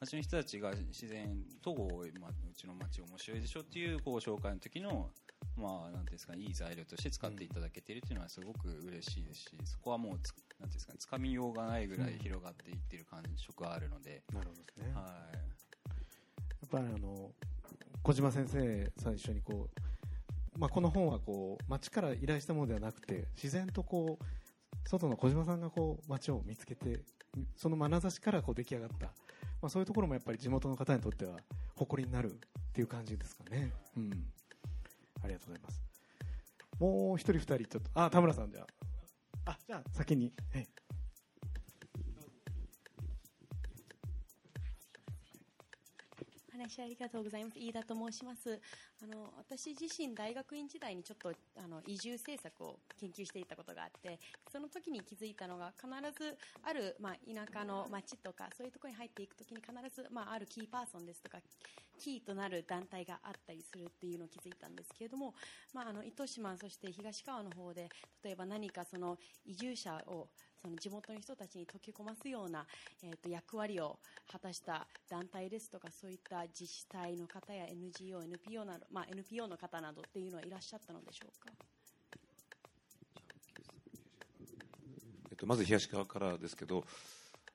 町の人たちが自然と、まあ、うちの町面白いでしょっていうこう紹介の時のまあ、なんですか、いい材料として使っていただけているというのはすごく嬉しいですし、そこはもうつ、なんですか、つかみようがないぐらい広がっていっている感触があるので。なるほどですね。はい。やっぱりあの、小島先生さん一緒にこう、まあ、この本はこう街から依頼したものではなくて自然とこう外の小島さんがこう街を見つけてその眼差しからこう出来上がった、まあ、そういうところもやっぱり地元の方にとっては誇りになるっていう感じですかね。うん、ありがとうございます。もう一人二人ちょっとあ田村さんじゃああじゃあ先に。え話ありがとうございます。飯田と申します。あの、私自身大学院時代にちょっと、あの、移住政策を研究していたことがあって、その時に気づいたのが、必ずある、まあ、田舎の町とか、そういうところに入っていくときに必ず、まあ、あるキーパーソンですとか、キーとなる団体があったりするっていうのを気づいたんですけれども、まあ、あの、糸島、そして東川の方で、例えば何かその移住者を、その地元の人たちに溶け込ますような、えー、と役割を果たした団体ですとかそういった自治体の方や NGO、NPO など、まあ、NPO の方などっていうのはいらっしゃったのでしょうか？えっと、まず東側からですけど、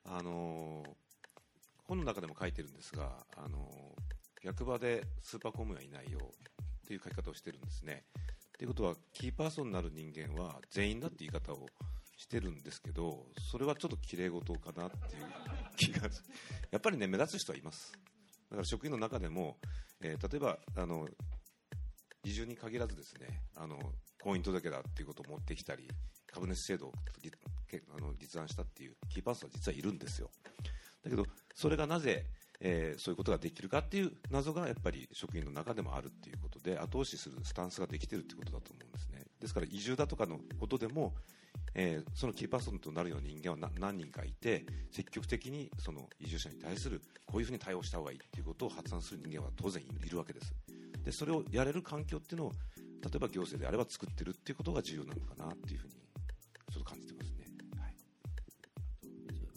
あの本の中でも書いてるんですが、あの役場でスーパー公務員はいないよという書き方をしてるんですね。ということはキーパーソンになる人間は全員だって言い方をしてるんですけどそれはちょっときれい事かなっていう 気がやっぱりね目立つ人はいます。だから職員の中でも、えー、例えばあの移住に限らずですねあの婚姻届だっていうことを持ってきたり株主制度をあの立案したっていうキーパーソンは実はいるんですよ。だけどそれがなぜえー、そういうことができるかっていう謎がやっぱり職員の中でもあるっていうことで後押しするスタンスができてるっていうことだと思うんですね。ですから移住だとかのことでもえー、そのキーパーソンとなるような人間は何人かいて積極的にその移住者に対するこういうふうに対応した方がいいということを発案する人間は当然いるわけです。でそれをやれる環境っていうのを例えば行政であれば作ってるっていうことが重要なのかなっていうふうにちょっと感じてますね、はい、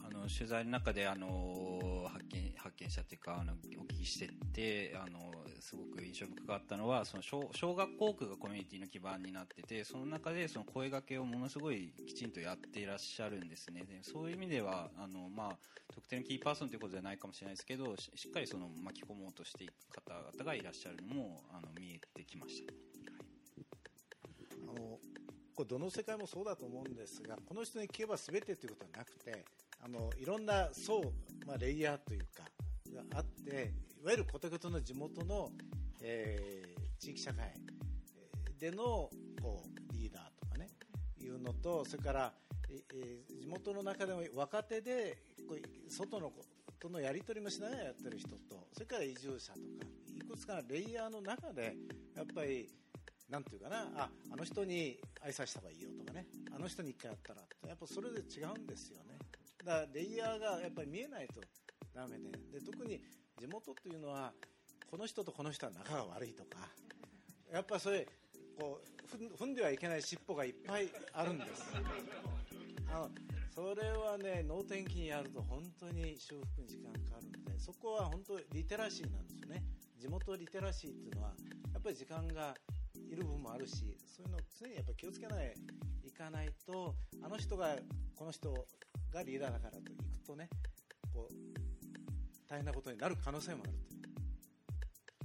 あの取材の中であの発見発見したというかあのお聞きしててあのすごく印象深かったのはその小小学校区がコミュニティの基盤になっててその中でその声掛けをものすごいきちんとやっていらっしゃるんですねでそういう意味ではあの、まあ、特定のキーパーソンということではないかもしれないですけどしっかりその巻き込もうとしていく方々がいらっしゃるのもあの見えてきました。あのこれどの世界もそうだと思うんですがこの人に聞けば全てということはなくてあのいろんな層、まあ、レイヤーというかがあってわゆるコテコテの地元の、えー地域社会でのこうリーダーとかねいうのとそれから、えー地元の中でも若手でこう外のとのやり取りもしながらやってる人とそれから移住者とかいくつかのレイヤーの中でやっぱりなんていうかなああの人に挨拶した方がいいよとかねあの人に一回やったらやっぱそれで違うんですよね。だからレイヤーがやっぱり見えないとダメでで特に地元っていうのはこの人とこの人は仲が悪いとかやっぱそれこう踏んではいけない尻尾がいっぱいあるんです。あのそれはね能天気にやると本当に修復に時間かかるのでそこは本当リテラシーなんですよね。地元リテラシーっていうのはやっぱり時間がいる部分もあるしそういうのを常にやっぱ気をつけないいかないとあの人がこの人がリーダーだからといくとねこう大変なことになる可能性もあるとい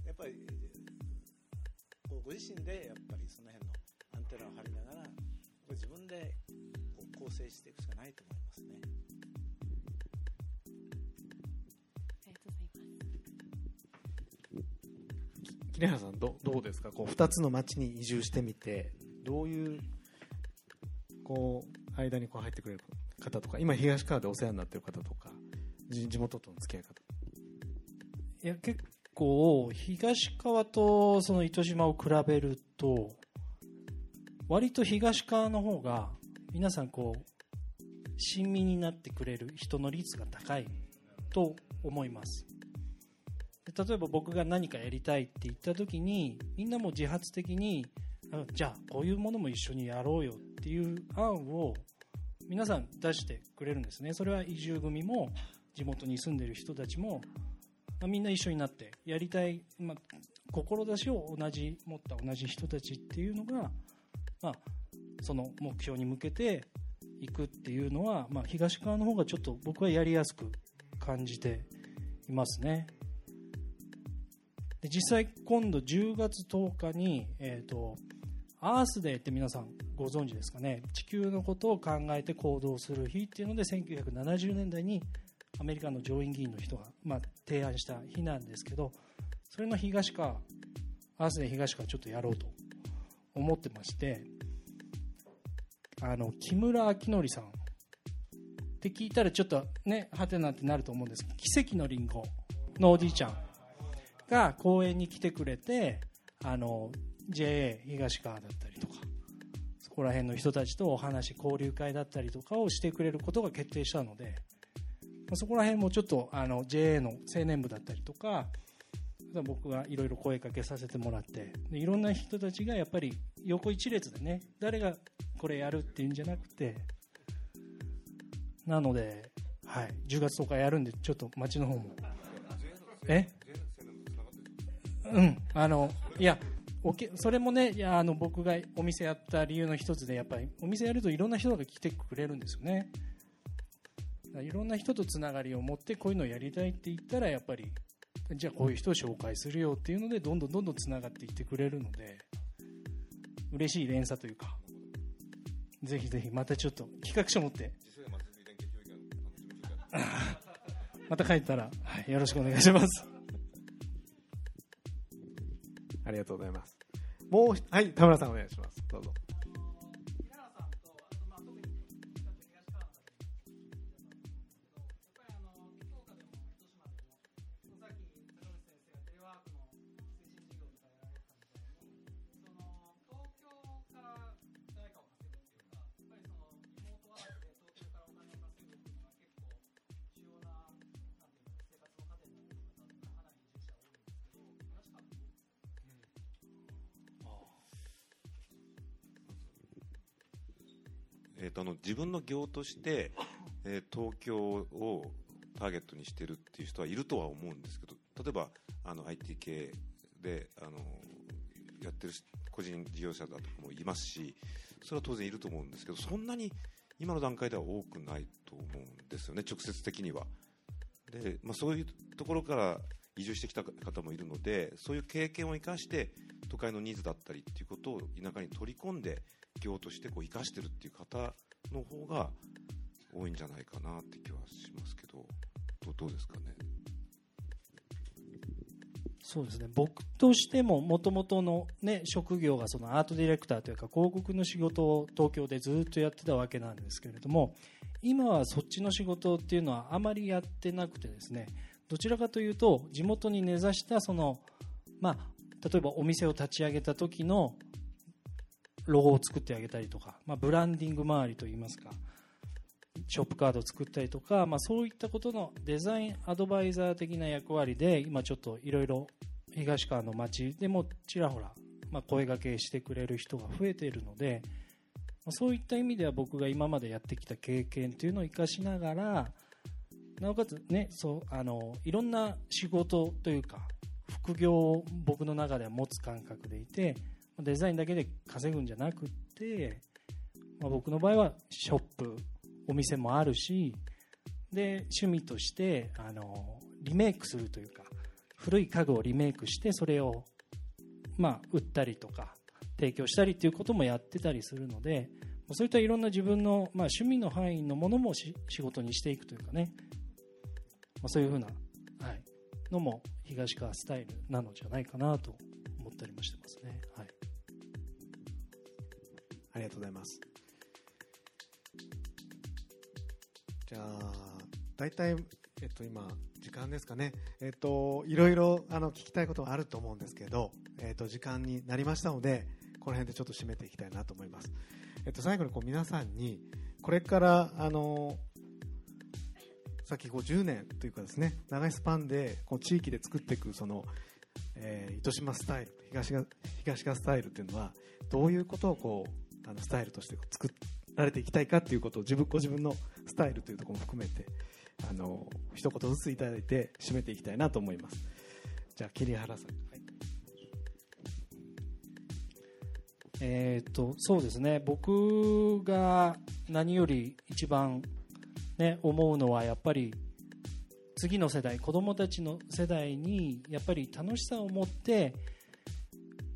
うやっぱりこうご自身でやっぱりその辺のアンテナを張りながら自分でこう構成していくしかないと思いますね。ありがとうございます。桐原さんどどうですか？こう2つの町に移住してみてどういうこう間にこう入ってくれる方とか今東川でお世話になっている方とかじ地元との付き合い方いや結構東川とその糸島を比べると割と東川の方が皆さんこう親身になってくれる人の率が高いと思います。で例えば僕が何かやりたいって言った時にみんなも自発的にじゃあこういうものも一緒にやろうよっていう案を皆さん出してくれるんですね。それは移住組も地元に住んでる人たちもまあみんな一緒になってやりたい、まあ、志を同じ持った同じ人たちっていうのが、まあ、その目標に向けていくっていうのは、まあ、東側の方がちょっと僕はやりやすく感じていますね。で実際今度10月10日に、えー、とアースデーって皆さんご存知ですかね地球のことを考えて行動する日っていうので1970年代にアメリカの上院議員の人が、まあ、提案した日なんですけどそれの東川アースデー東川ちょっとやろうと思ってましてあの木村明則さんって聞いたらちょっとねはてなってなると思うんです。けど奇跡のりんごのおじいちゃんが公園に来てくれてあの JA 東川だったりとかそこら辺の人たちとお話交流会だったりとかをしてくれることが決定したのでまあそこら辺もちょっとあの JA の青年部だったりとか僕がいろいろ声かけさせてもらっていろんな人たちがやっぱり横一列でね誰がこれやるっていうんじゃなくてなので、はい、10月10日やるんでちょっと町の方も。え？うんあのいやおけそれもねいやあの僕がお店やった理由の一つでやっぱりお店やるといろんな人が来てくれるんですよね。いろんな人とつながりを持ってこういうのをやりたいって言ったらやっぱりじゃあこういう人を紹介するよっていうのでどんどんどんどんつながっていってくれるので嬉しい連鎖というかぜひぜひまたちょっと企画書持って。また帰ったら、はい、よろしくお願いします。ありがとうございます。もうひはい田村さんお願いします。どうぞえーとあの自分の業として、えー東京をターゲットにしてるっていう人はいるとは思うんですけど例えばあの IT 系であのやってる個人事業者だとかもいますしそれは当然いると思うんですけどそんなに今の段階では多くないと思うんですよね直接的には。で、まあ、そういうところから移住してきた方もいるのでそういう経験を生かして都会のニーズだったりっていうことを田舎に取り込んで業としてこう生かしてるっていう方の方が多いんじゃないかなって気はしますけどどどうですかね？そうですね。僕としてももともとの、ね、職業がそのアートディレクターというか広告の仕事を東京でずっとやってたわけなんですけれども今はそっちの仕事っていうのはあまりやってなくてですねどちらかというと地元に根ざしたその、まあ、例えばお店を立ち上げた時のロゴを作ってあげたりとか、まあ、ブランディング周りといいますかショップカードを作ったりとか、まあ、そういったことのデザインアドバイザー的な役割で今ちょっといろいろ東川の街でもちらほら、ま、声がけしてくれる人が増えているので、ま、そういった意味では僕が今までやってきた経験というのを生かしながらなおかつねそうあのいろんな仕事というか副業を僕の中では持つ感覚でいてデザインだけで稼ぐんじゃなくて、まあ、僕の場合はショップお店もあるしで趣味としてあのリメイクするというか古い家具をリメイクしてそれを、まあ、売ったりとか提供したりということもやってたりするのでそういったいろんな自分の、まあ、趣味の範囲のものも仕事にしていくというかね、まあ、そういうふうな、はい、のも東川スタイルなのじゃないかなと思ったりもしてますね。ありがとうございます。じゃあ、大体、えっと、今、時間ですかね。えっと、いろいろ、あの、聞きたいことはあると思うんですけど、えっと、時間になりましたので、この辺でちょっと締めていきたいなと思います。えっと、最後にこう皆さんに、これから、あの、さっきこう10年というかですね、長いスパンで、こう地域で作っていく、その、えー糸島スタイル、東が、東がスタイルっていうのは、どういうことをこう、あの、スタイルとして作られていきたいかっていうことを、自分、ご自分のスタイルというところも含めて、あの、一言ずついただいて締めていきたいなと思います。じゃあ、桐原さん。はいえー、とそうですね僕が何より一番、ね、思うのはやっぱり次の世代子供たちの世代にやっぱり楽しさを持って、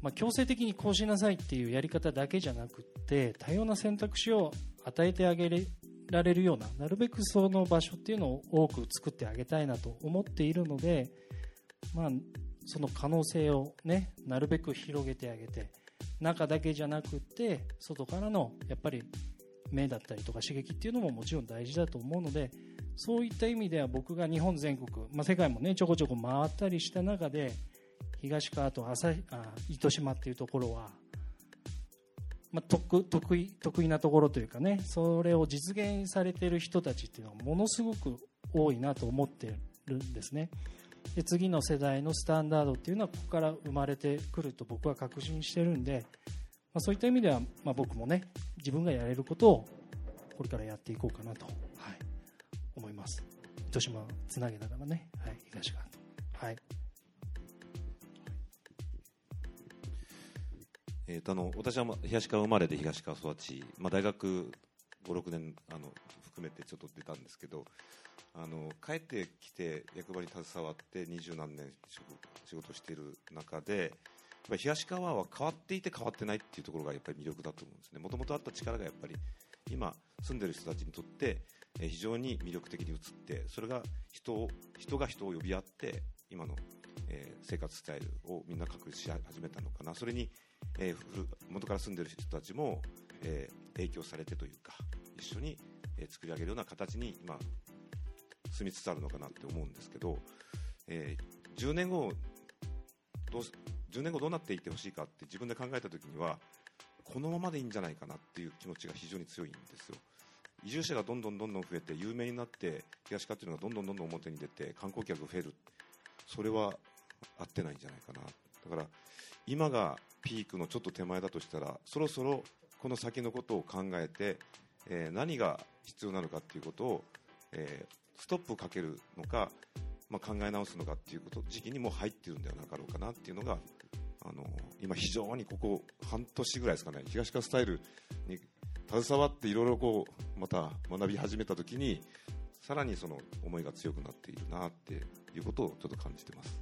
まあ、強制的にこうしなさいっていうやり方だけじゃなくって多様な選択肢を与えてあげられるようななるべくその場所っていうのを多く作ってあげたいなと思っているので、まあ、その可能性を、ね、なるべく広げてあげて。中だけじゃなくて外からのやっぱり目だったりとか刺激っていうのももちろん大事だと思うのでそういった意味では僕が日本全国、まあ、世界もねちょこちょこ回ったりした中で東川と旭あ糸島っていうところは、まあ、得得意得意なところというかねそれを実現されている人たちっていうのはものすごく多いなと思ってるんですね。で次の世代のスタンダードっていうのはここから生まれてくると僕は確信してるんで、まあ、そういった意味では、まあ、僕もね自分がやれることをこれからやっていこうかなと、はい、思います糸島をつなげながらね、はい、東側とはいえーとあの私は東川生まれで東川育ち、まあ、大学56年あの含めてちょっと出たんですけどあの帰ってきて役場に携わって二十何年仕仕事している中でやっ東川は変わっていて変わってないっていうところがやっぱり魅力だと思うんですね。もともとあった力がやっぱり今住んでる人たちにとって非常に魅力的に移ってそれが人を人が人を呼び合って今の、えー生活スタイルをみんな確立し始めたのかな。それに、えー元から住んでる人たちも、えー影響されてというか一緒に、えー作り上げるような形に今住みつつあるのかなって思うんですけど、えー10年後どう10年後どうなっていってほしいかって自分で考えた時にはこのままでいいんじゃないかなっていう気持ちが非常に強いんですよ。移住者がどんどんどんどん増えて有名になって東川っていうのがどんどんどんどん表に出て観光客が増える。それは合ってないんじゃないかな。だから今がピークのちょっと手前だとしたらそろそろこの先のことを考えて、えー何が必要なのかっていうことを、えーストップかけるのか、まあ、考え直すのかっていうこと時期にも入ってるんではなかろうかなっていうのがあの今非常にここ半年ぐらいですかね東川スタイルに携わっていろいろこうまた学び始めた時にさらにその思いが強くなっているなっていうことをちょっと感じてます、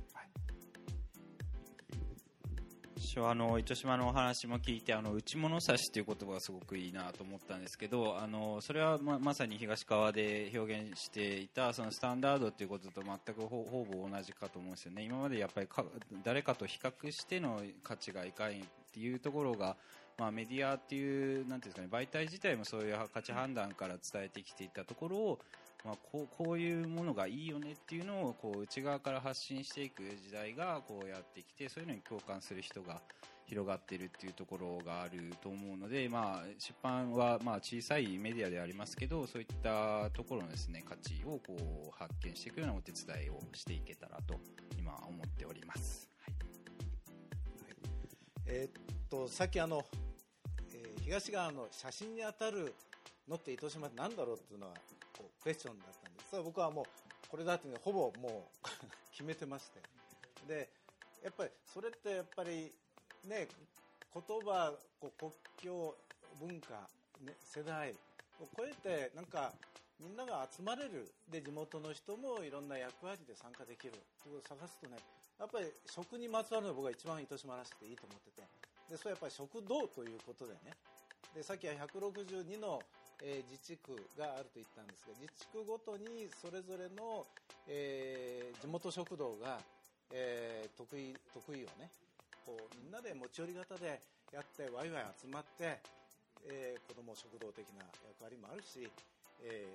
私はあの糸島のお話も聞いてあの内物差しという言葉がすごくいいなと思ったんですけどあのそれはままさに東川で表現していたそのスタンダードということと全くほぼ同じかと思うんですよね。今までやっぱりか誰かと比較しての価値がいかんっていうところがまあ、メディアっていうなんていうんですかね媒体自体もそういう価値判断から伝えてきていたところをまあ、こうこういうものがいいよねっていうのをこう内側から発信していく時代がこうやってきてそういうのに共感する人が広がってるっていうところがあると思うので、まあ、出版はまあ小さいメディアでありますけどそういったところのです、ね、価値をこう発見していくようなお手伝いをしていけたらと今思っております。はいえーっとさっきあの、えー東側の写真に当たるのって糸島って何だろうっていうのはこうクエスチョンだったんです。それ僕はもうこれだっていうのはほぼもう 決めてまして。でやっぱりそれってやっぱりね言葉こう国境文化、ね、世代を超えてなんかみんなが集まれる。で地元の人もいろんな役割で参加できる。ということを探すとねやっぱり食にまつわるのが僕が一番糸島らしくていいと思ってて。でそれはやっぱり食堂ということでね。でさっきは162の、えー自治区があると言ったんですが自治区ごとにそれぞれの、えー地元食堂が、えー得意得意をねこうみんなで持ち寄り型でやってワイワイ集まって、えー子ども食堂的な役割もあるし、え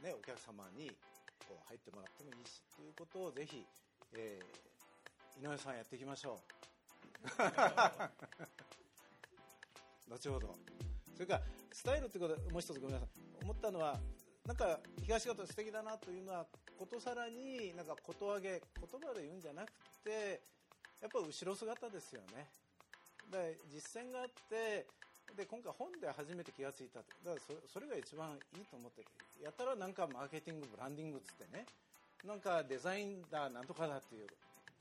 ーね、お客様にこう入ってもらってもいいしということをぜひ、えー井上さんやっていきましょう。後ほど。それからスタイルってことでもう一つごめんなさい思ったのはなんか東方素敵だなというのはことさらになんかこと上げ言葉で言うんじゃなくてやっぱ後ろ姿ですよね。で実践があってで今回本で初めて気がついただからそれが一番いいと思っててやたらなんかマーケティングブランディングっつってねなんかデザインだなんとかだっていう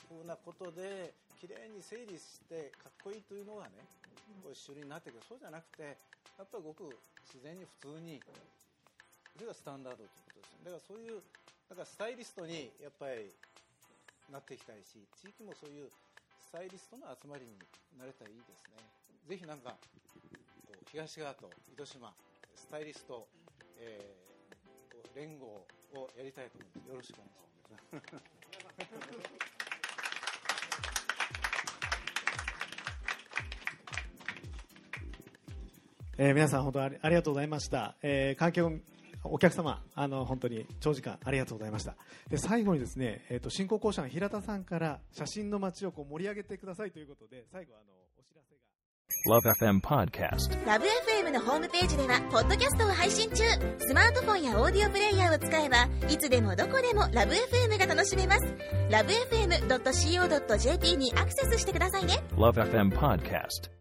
ふうなことで綺麗に整理してかっこいいというのがねこう主流になっていくそうじゃなくてやっぱりごく自然に普通にそれがスタンダードということですね。だからそういうだからスタイリストにやっぱりなっていきたいし地域もそういうスタイリストの集まりになれたらいいですね。ぜひなんかこう東側と糸島スタイリスト、えーこう連合をやりたいと思います。よろしくお願いします。えー皆さん本当ありありがとうございました。えー観客お客様、あの本当に長時間ありがとうございました。で最後にですね、えっ、と進行講師の平田さんから写真の街をこう盛り上げてくださいということで、最後あのお知らせが。Love FM Podcast. ラブ f m のホームページではポッドキャストを配信中スマートフォンやオーディオプレイヤーを使えばいつでもどこでもラブ f m が楽しめますラブ FM.co.jp にアクセスしてくださいね Love FM Podcast.